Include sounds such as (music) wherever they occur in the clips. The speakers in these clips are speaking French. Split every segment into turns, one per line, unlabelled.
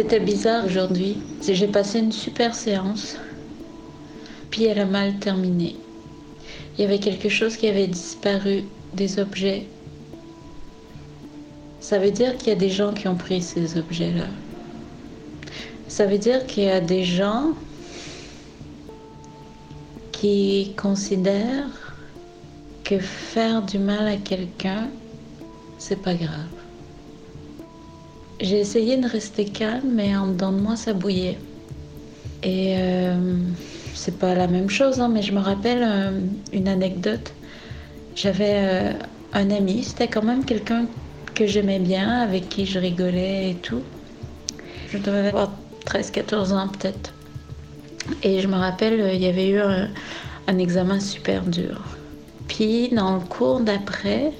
C'était bizarre aujourd'hui. J'ai passé une super séance, puis elle a mal terminé. Il y avait quelque chose qui avait disparu, des objets. Ça veut dire qu'il y a des gens qui ont pris ces objets-là. Ça veut dire qu'il y a des gens qui considèrent que faire du mal à quelqu'un, c'est pas grave. J'ai essayé de rester calme, mais en dedans de moi, ça bouillait. Et euh, c'est pas la même chose, hein, mais je me rappelle euh, une anecdote. J'avais euh, un ami, c'était quand même quelqu'un que j'aimais bien, avec qui je rigolais et tout. Je devais avoir 13-14 ans peut-être. Et je me rappelle, il y avait eu un, un examen super dur. Puis dans le cours d'après,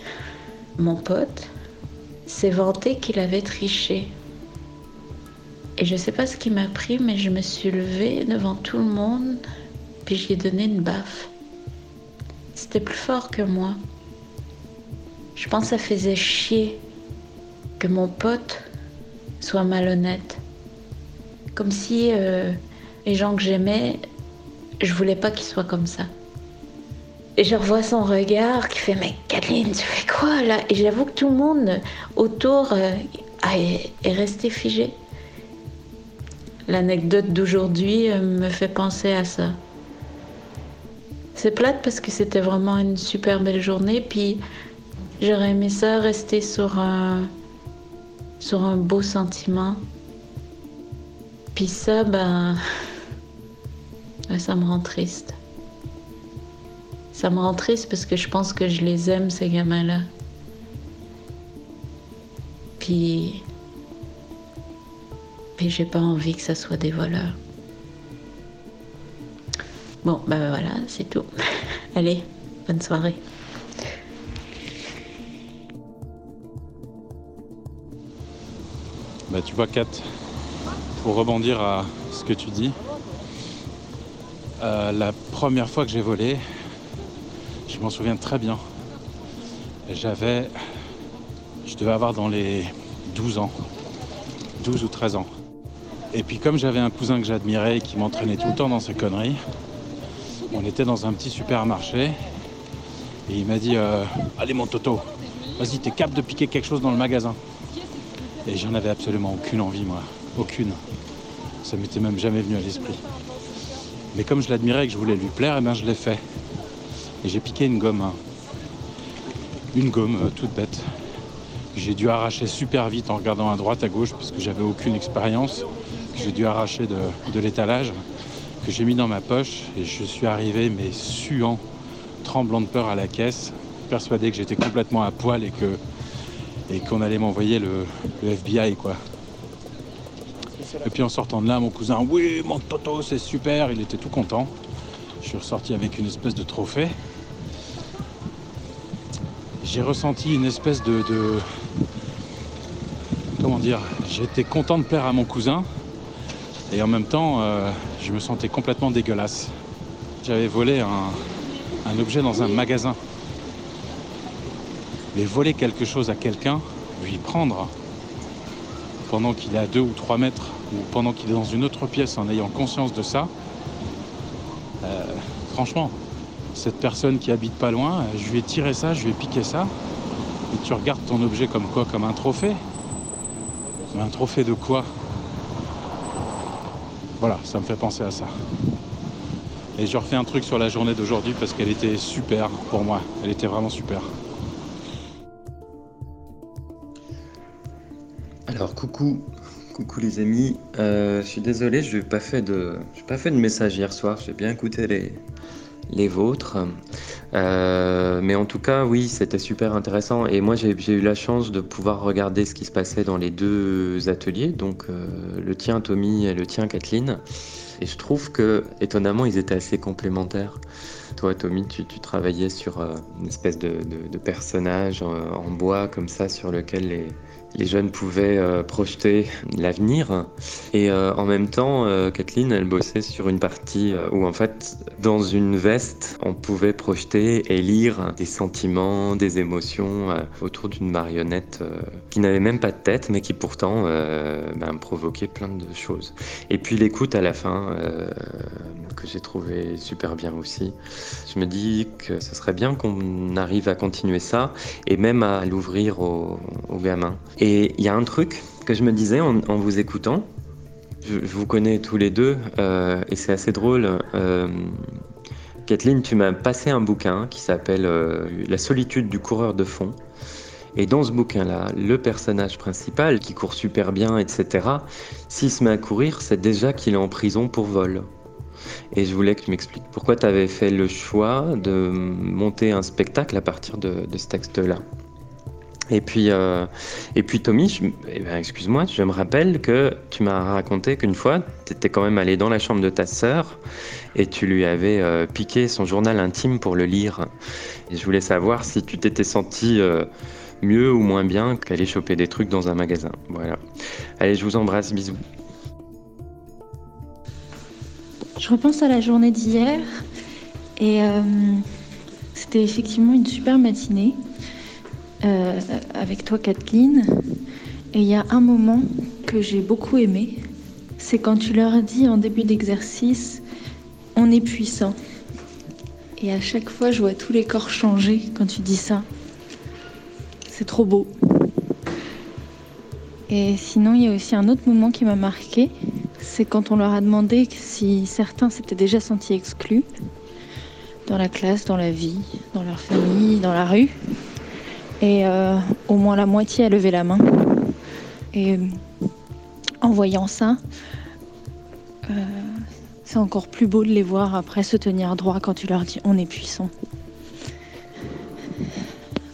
mon pote, s'est vanté qu'il avait triché. Et je sais pas ce qui m'a pris, mais je me suis levée devant tout le monde, puis j'ai donné une baffe. C'était plus fort que moi. Je pense que ça faisait chier que mon pote soit malhonnête. Comme si euh, les gens que j'aimais, je voulais pas qu'ils soient comme ça. Et je revois son regard qui fait Mais Kathleen, tu fais quoi là? Et j'avoue que tout le monde autour euh, est resté figé. L'anecdote d'aujourd'hui euh, me fait penser à ça. C'est plate parce que c'était vraiment une super belle journée, puis j'aurais aimé ça rester sur un, sur un beau sentiment. Puis ça, ben, (laughs) ça me rend triste. Ça me rend triste parce que je pense que je les aime, ces gamins-là. Puis. Puis j'ai pas envie que ça soit des voleurs. Bon, ben voilà, c'est tout. (laughs) Allez, bonne soirée.
Bah tu vois Kat, pour rebondir à ce que tu dis, euh, la première fois que j'ai volé, je m'en souviens très bien. J'avais. Je devais avoir dans les 12 ans. 12 ou 13 ans. Et puis comme j'avais un cousin que j'admirais et qui m'entraînait tout le temps dans ses conneries, on était dans un petit supermarché et il m'a dit euh, Allez mon Toto, vas-y, t'es capable de piquer quelque chose dans le magasin. Et j'en avais absolument aucune envie, moi. Aucune. Ça m'était même jamais venu à l'esprit. Mais comme je l'admirais et que je voulais lui plaire, eh ben je l'ai fait. Et j'ai piqué une gomme. Hein. Une gomme euh, toute bête. J'ai dû arracher super vite en regardant à droite, à gauche, parce que j'avais aucune expérience. J'ai dû arracher de, l'étalage, que j'ai mis dans ma poche. Et je suis arrivé, mais suant, tremblant de peur à la caisse, persuadé que j'étais complètement à poil et que et qu'on allait m'envoyer le, le, FBI quoi. Et puis en sortant de là, mon cousin, oui, mon Toto, c'est super, il était tout content. Je suis ressorti avec une espèce de trophée. J'ai ressenti une espèce de, Comment dire J'étais content de plaire à mon cousin. Et en même temps, euh, je me sentais complètement dégueulasse. J'avais volé un, un objet dans un magasin. Mais voler quelque chose à quelqu'un, lui prendre pendant qu'il est à 2 ou 3 mètres, ou pendant qu'il est dans une autre pièce en ayant conscience de ça, franchement, cette personne qui habite pas loin, je lui ai tiré ça, je lui ai piqué ça. Et tu regardes ton objet comme quoi Comme un trophée un trophée de quoi? Voilà, ça me fait penser à ça. Et je refais un truc sur la journée d'aujourd'hui parce qu'elle était super pour moi. Elle était vraiment super.
Alors coucou, coucou les amis. Euh, je suis désolé, je n'ai pas fait de, pas fait de message hier soir. J'ai bien écouté les, les vôtres. Euh, mais en tout cas, oui, c'était super intéressant. Et moi, j'ai eu la chance de pouvoir regarder ce qui se passait dans les deux ateliers, donc euh, le tien, Tommy, et le tien, Kathleen. Et je trouve que, étonnamment, ils étaient assez complémentaires. Toi, Tommy, tu, travaillais sur une espèce de, personnage en, bois, comme ça, sur lequel les, les jeunes pouvaient euh, projeter l'avenir. Et euh, en même temps, euh, Kathleen, elle bossait sur une partie où en fait, dans une veste, on pouvait projeter et lire des sentiments, des émotions autour d'une marionnette qui n'avait même pas de tête, mais qui pourtant ben, provoquait plein de choses. Et puis l'écoute à la fin, que j'ai trouvé super bien aussi. Je me dis que ce serait bien qu'on arrive à continuer ça et même à l'ouvrir aux, gamins. Et il y a un truc que je me disais en, vous écoutant. Je, vous connais tous les deux euh, et c'est assez drôle. Euh, Kathleen, tu m'as passé un bouquin qui s'appelle euh, La solitude du coureur de fond. Et dans ce bouquin-là, le personnage principal, qui court super bien, etc., s'il se met à courir, c'est déjà qu'il est en prison pour vol. Et je voulais que tu m'expliques pourquoi tu avais fait le choix de monter un spectacle à partir de, ce texte-là. Et puis, euh, et puis Tommy, eh ben, excuse-moi, je me rappelle que tu m'as raconté qu'une fois, tu étais quand même allé dans la chambre de ta sœur et tu lui avais euh, piqué son journal intime pour le lire. Et je voulais savoir si tu t'étais senti euh, mieux ou moins bien qu'aller choper des trucs dans un magasin. Voilà. Allez, je vous embrasse, bisous.
Je repense à la journée d'hier et c'était effectivement une super matinée euh, avec toi Kathleen. Et il y a un moment que j'ai beaucoup aimé, c'est quand tu leur dit en début d'exercice, on est puissant. Et à chaque fois, je vois tous les corps changer quand tu dis ça. C'est trop beau. Et sinon, il y a aussi un autre moment qui m'a marqué c'est quand on leur a demandé si certains s'étaient déjà sentis exclus dans la classe, dans la vie, dans leur famille, dans la rue. Et euh, au moins la moitié a levé la main. Et euh, en voyant ça, euh, c'est encore plus beau de les voir après se tenir droit quand tu leur dis on est puissant.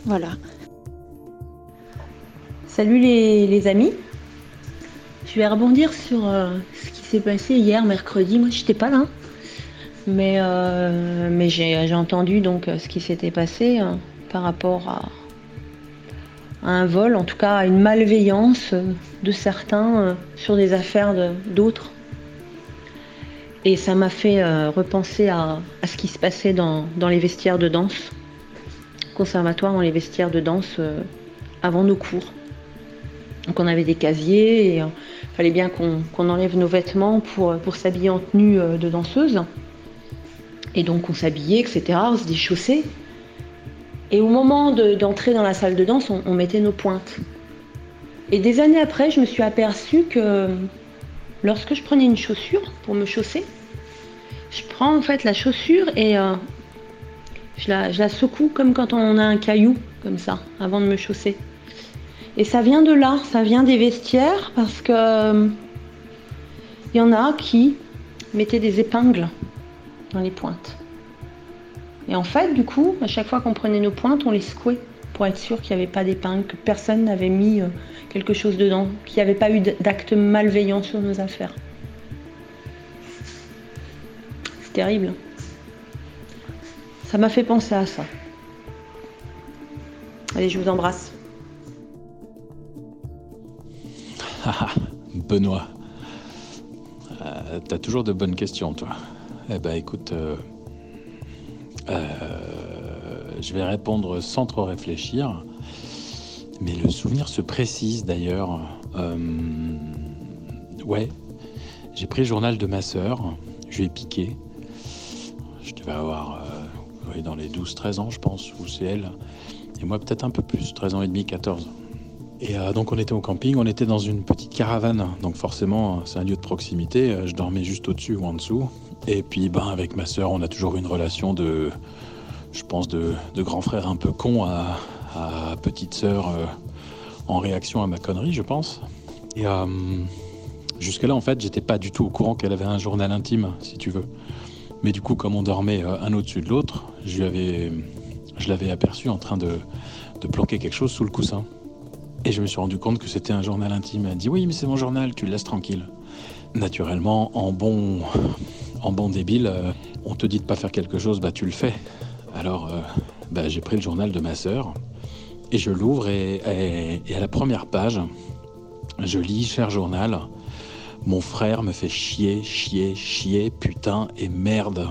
Voilà.
Salut les, amis. Je vais rebondir sur s'est passé hier, mercredi. Moi, j'étais pas là. Mais, euh, mais j'ai entendu donc ce qui s'était passé hein, par rapport à, un vol, en tout cas à une malveillance de certains euh, sur des affaires d'autres. Et ça m'a fait euh, repenser à, ce qui se passait dans, les vestiaires de danse, conservatoire dans les vestiaires de danse avant nos cours. Donc on avait des casiers il fallait bien qu'on enlève nos vêtements pour, s'habiller en tenue euh, de danseuse. Et donc on s'habillait, etc. On se déchaussait. Et au moment d'entrer dans la salle de danse, on, mettait nos pointes. Et des années après, je me suis aperçue que lorsque je prenais une chaussure pour me chausser, je prends en fait la chaussure et euh, je, la, secoue comme quand on a un caillou, comme ça, avant de me chausser. Et ça vient de là, ça vient des vestiaires parce que il euh, y en a qui mettaient des épingles dans les pointes. Et en fait, du coup, à chaque fois qu'on prenait nos pointes, on les secouait pour être sûr qu'il n'y avait pas d'épingles, que personne n'avait mis euh, quelque chose dedans, qu'il n'y avait pas eu d'acte malveillant sur nos affaires. C'est terrible. Ça m'a fait penser à ça. Allez, je vous embrasse. (laughs)
Benoît, euh, t'as toujours de bonnes questions, toi. Eh ben, écoute, euh, je vais répondre sans trop réfléchir. Mais le souvenir se précise d'ailleurs. ouais, j'ai pris le journal de ma sœur, je lui ai piqué. Je devais avoir dans les 12-13 ans, je pense, ou c'est elle. Et moi, peut-être un peu plus, 13 ans et demi, 14. Et euh, donc on était au camping, on était dans une petite caravane, donc forcément c'est un lieu de proximité, euh, je dormais juste au-dessus ou en dessous. Et puis ben, avec ma sœur on a toujours eu une relation de, je pense, de, grand frère un peu con à, petite sœur euh, en réaction à ma connerie je pense. Et jusque là en fait j'étais pas du tout au courant qu'elle avait un journal intime si tu veux. Mais du coup comme on dormait un au-dessus de l'autre, je l'avais aperçu en train de planquer quelque chose sous le coussin. Et je me suis rendu compte que c'était un journal intime. Elle dit oui, mais c'est mon journal, tu le laisses tranquille. Naturellement, en bon, en bon débile, euh, on te dit de pas faire quelque chose, bah tu le fais. Alors, euh, bah, j'ai pris le journal de ma sœur Et je l'ouvre et, à la première page, je lis, cher journal, mon frère me fait chier, chier, chier, putain et merde.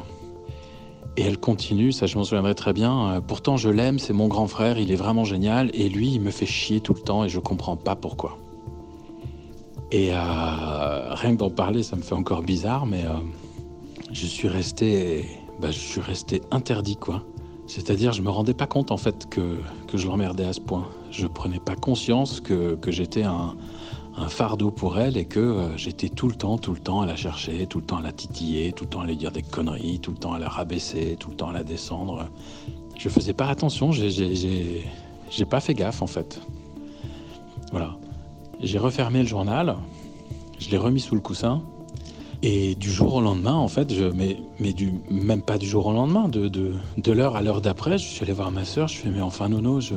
Et elle continue, ça je m'en souviendrai très bien. Pourtant je l'aime, c'est mon grand frère, il est vraiment génial. Et lui, il me fait chier tout le temps et je comprends pas pourquoi. Et euh, rien que d'en parler, ça me fait encore bizarre, mais euh, je suis resté, bah, je suis resté interdit quoi. C'est-à-dire, je me rendais pas compte en fait que, que je l'emmerdais à ce point. Je prenais pas conscience que, que j'étais un, un, fardeau pour elle et que euh, j'étais tout le temps, tout le temps à la chercher, tout le temps à la titiller, tout le temps à lui dire des conneries, tout le temps à la rabaisser, tout le temps à la descendre. Je faisais pas attention, j'ai pas fait gaffe en fait. Voilà. J'ai refermé le journal, je l'ai remis sous le coussin et du jour au lendemain, en fait, je, mais, mais du, même pas du jour au lendemain, de, de, de l'heure à l'heure d'après, je suis allé voir ma soeur, je fais, mais enfin, Nono, je.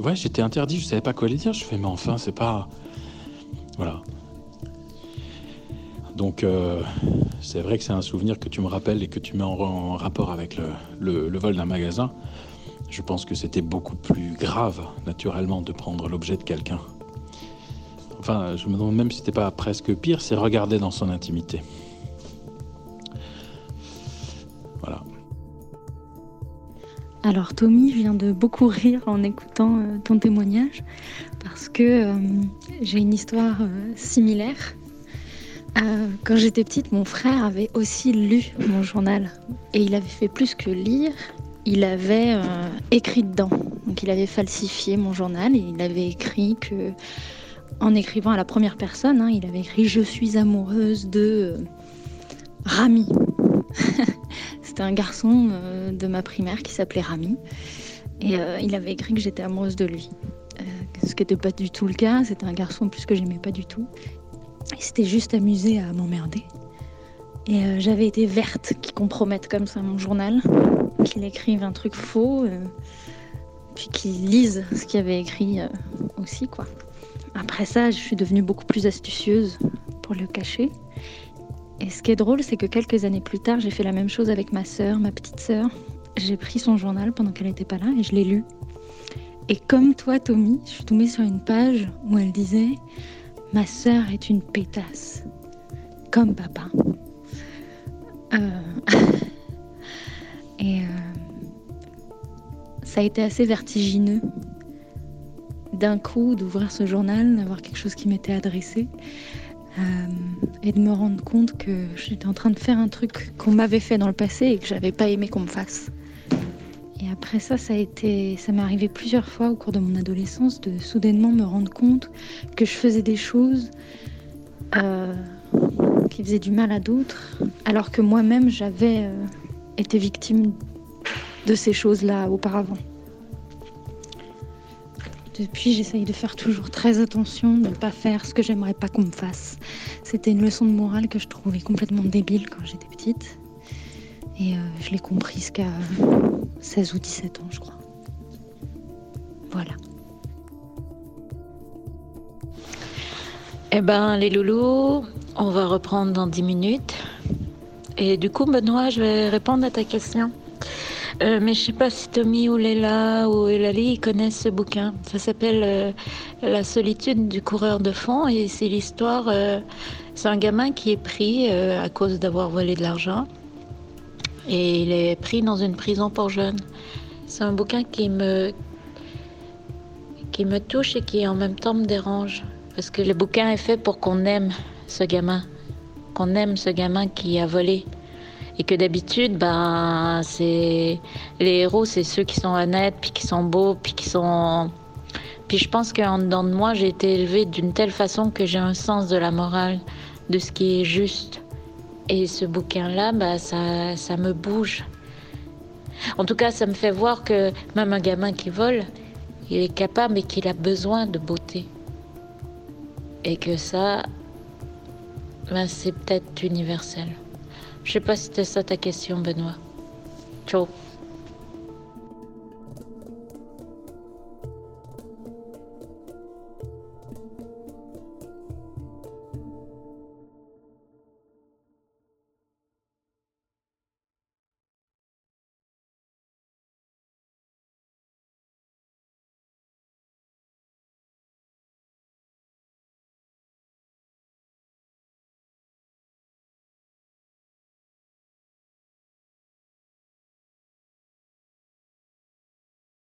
ouais, j'étais interdit, je savais pas quoi lui dire. Je fais, mais enfin, c'est pas. Voilà. Donc, euh, c'est vrai que c'est un souvenir que tu me rappelles et que tu mets en, en rapport avec le, le, le vol d'un magasin. Je pense que c'était beaucoup plus grave, naturellement, de prendre l'objet de quelqu'un. Je me demande même si c'était pas presque pire, c'est regarder dans son intimité. Voilà.
Alors Tommy, je viens de beaucoup rire en écoutant euh, ton témoignage parce que euh, j'ai une histoire euh, similaire. quand j'étais petite, mon frère avait aussi lu mon journal et il avait fait plus que lire, il avait écrit dedans. Donc il avait falsifié mon journal et il avait écrit que en écrivant à la première personne. Hein, il avait écrit Je suis amoureuse de euh, Rami. (laughs) C'était un garçon euh, de ma primaire qui s'appelait Rami. Et euh, il avait écrit que j'étais amoureuse de lui. ce qui n'était pas du tout le cas. C'était un garçon plus que j'aimais pas du tout. Il s'était juste amusé à m'emmerder. Et j'avais été verte qui compromette comme ça mon journal, qu'il écrive un truc faux, puis qu'il lise ce qu'il avait écrit aussi, quoi. Après ça, je suis devenue beaucoup plus astucieuse pour le cacher. Et ce qui est drôle, c'est que quelques années plus tard, j'ai fait la même chose avec ma sœur, ma petite sœur. J'ai pris son journal pendant qu'elle n'était pas là et je l'ai lu. Et comme toi, Tommy, je suis tombée sur une page où elle disait Ma sœur est une pétasse, comme papa. Euh, (laughs) et euh, ça a été assez vertigineux d'un coup d'ouvrir ce journal, d'avoir quelque chose qui m'était adressé euh, et de me rendre compte que j'étais en train de faire un truc qu'on m'avait fait dans le passé et que j'avais pas aimé qu'on me fasse. Et après ça, ça m'est arrivé plusieurs fois au cours de mon adolescence de soudainement me rendre compte que je faisais des choses euh, qui faisaient du mal à d'autres, alors que moi-même j'avais euh, été victime de ces choses-là auparavant. Depuis, j'essaye de faire toujours très attention, de ne pas faire ce que j'aimerais pas qu'on me fasse. C'était une leçon de morale que je trouvais complètement débile quand j'étais petite. Et euh, je l'ai compris qu'à 16 ou 17 ans, je crois. Voilà.
Eh ben, les loulous, on va reprendre dans 10 minutes. Et du coup, Benoît, je vais répondre à ta question. Euh, mais je sais pas si Tommy ou Léla ou Elali connaissent ce bouquin. Ça s'appelle euh, La solitude du coureur de fond et c'est l'histoire. Euh, c'est un gamin qui est pris à cause d'avoir volé de l'argent et il est pris dans une prison pour jeunes. C'est un bouquin qui me qui me touche et qui en même temps me dérange parce que le bouquin est fait pour qu'on aime ce gamin, qu'on aime ce gamin qui a volé et que d'habitude ben c'est les héros c'est ceux qui sont honnêtes puis qui sont beaux puis qui sont puis je pense qu'en dedans de moi j'ai été élevée d'une telle façon que j'ai un sens de la morale de ce qui est juste. Et ce bouquin là ben, ça ça me bouge. En tout cas ça me fait voir que même un gamin qui vole il est capable et qu'il a besoin de beauté. Et que ça ben, c'est peut-être universel je sais pas si c'était ça ta question, Benoît. Ciao.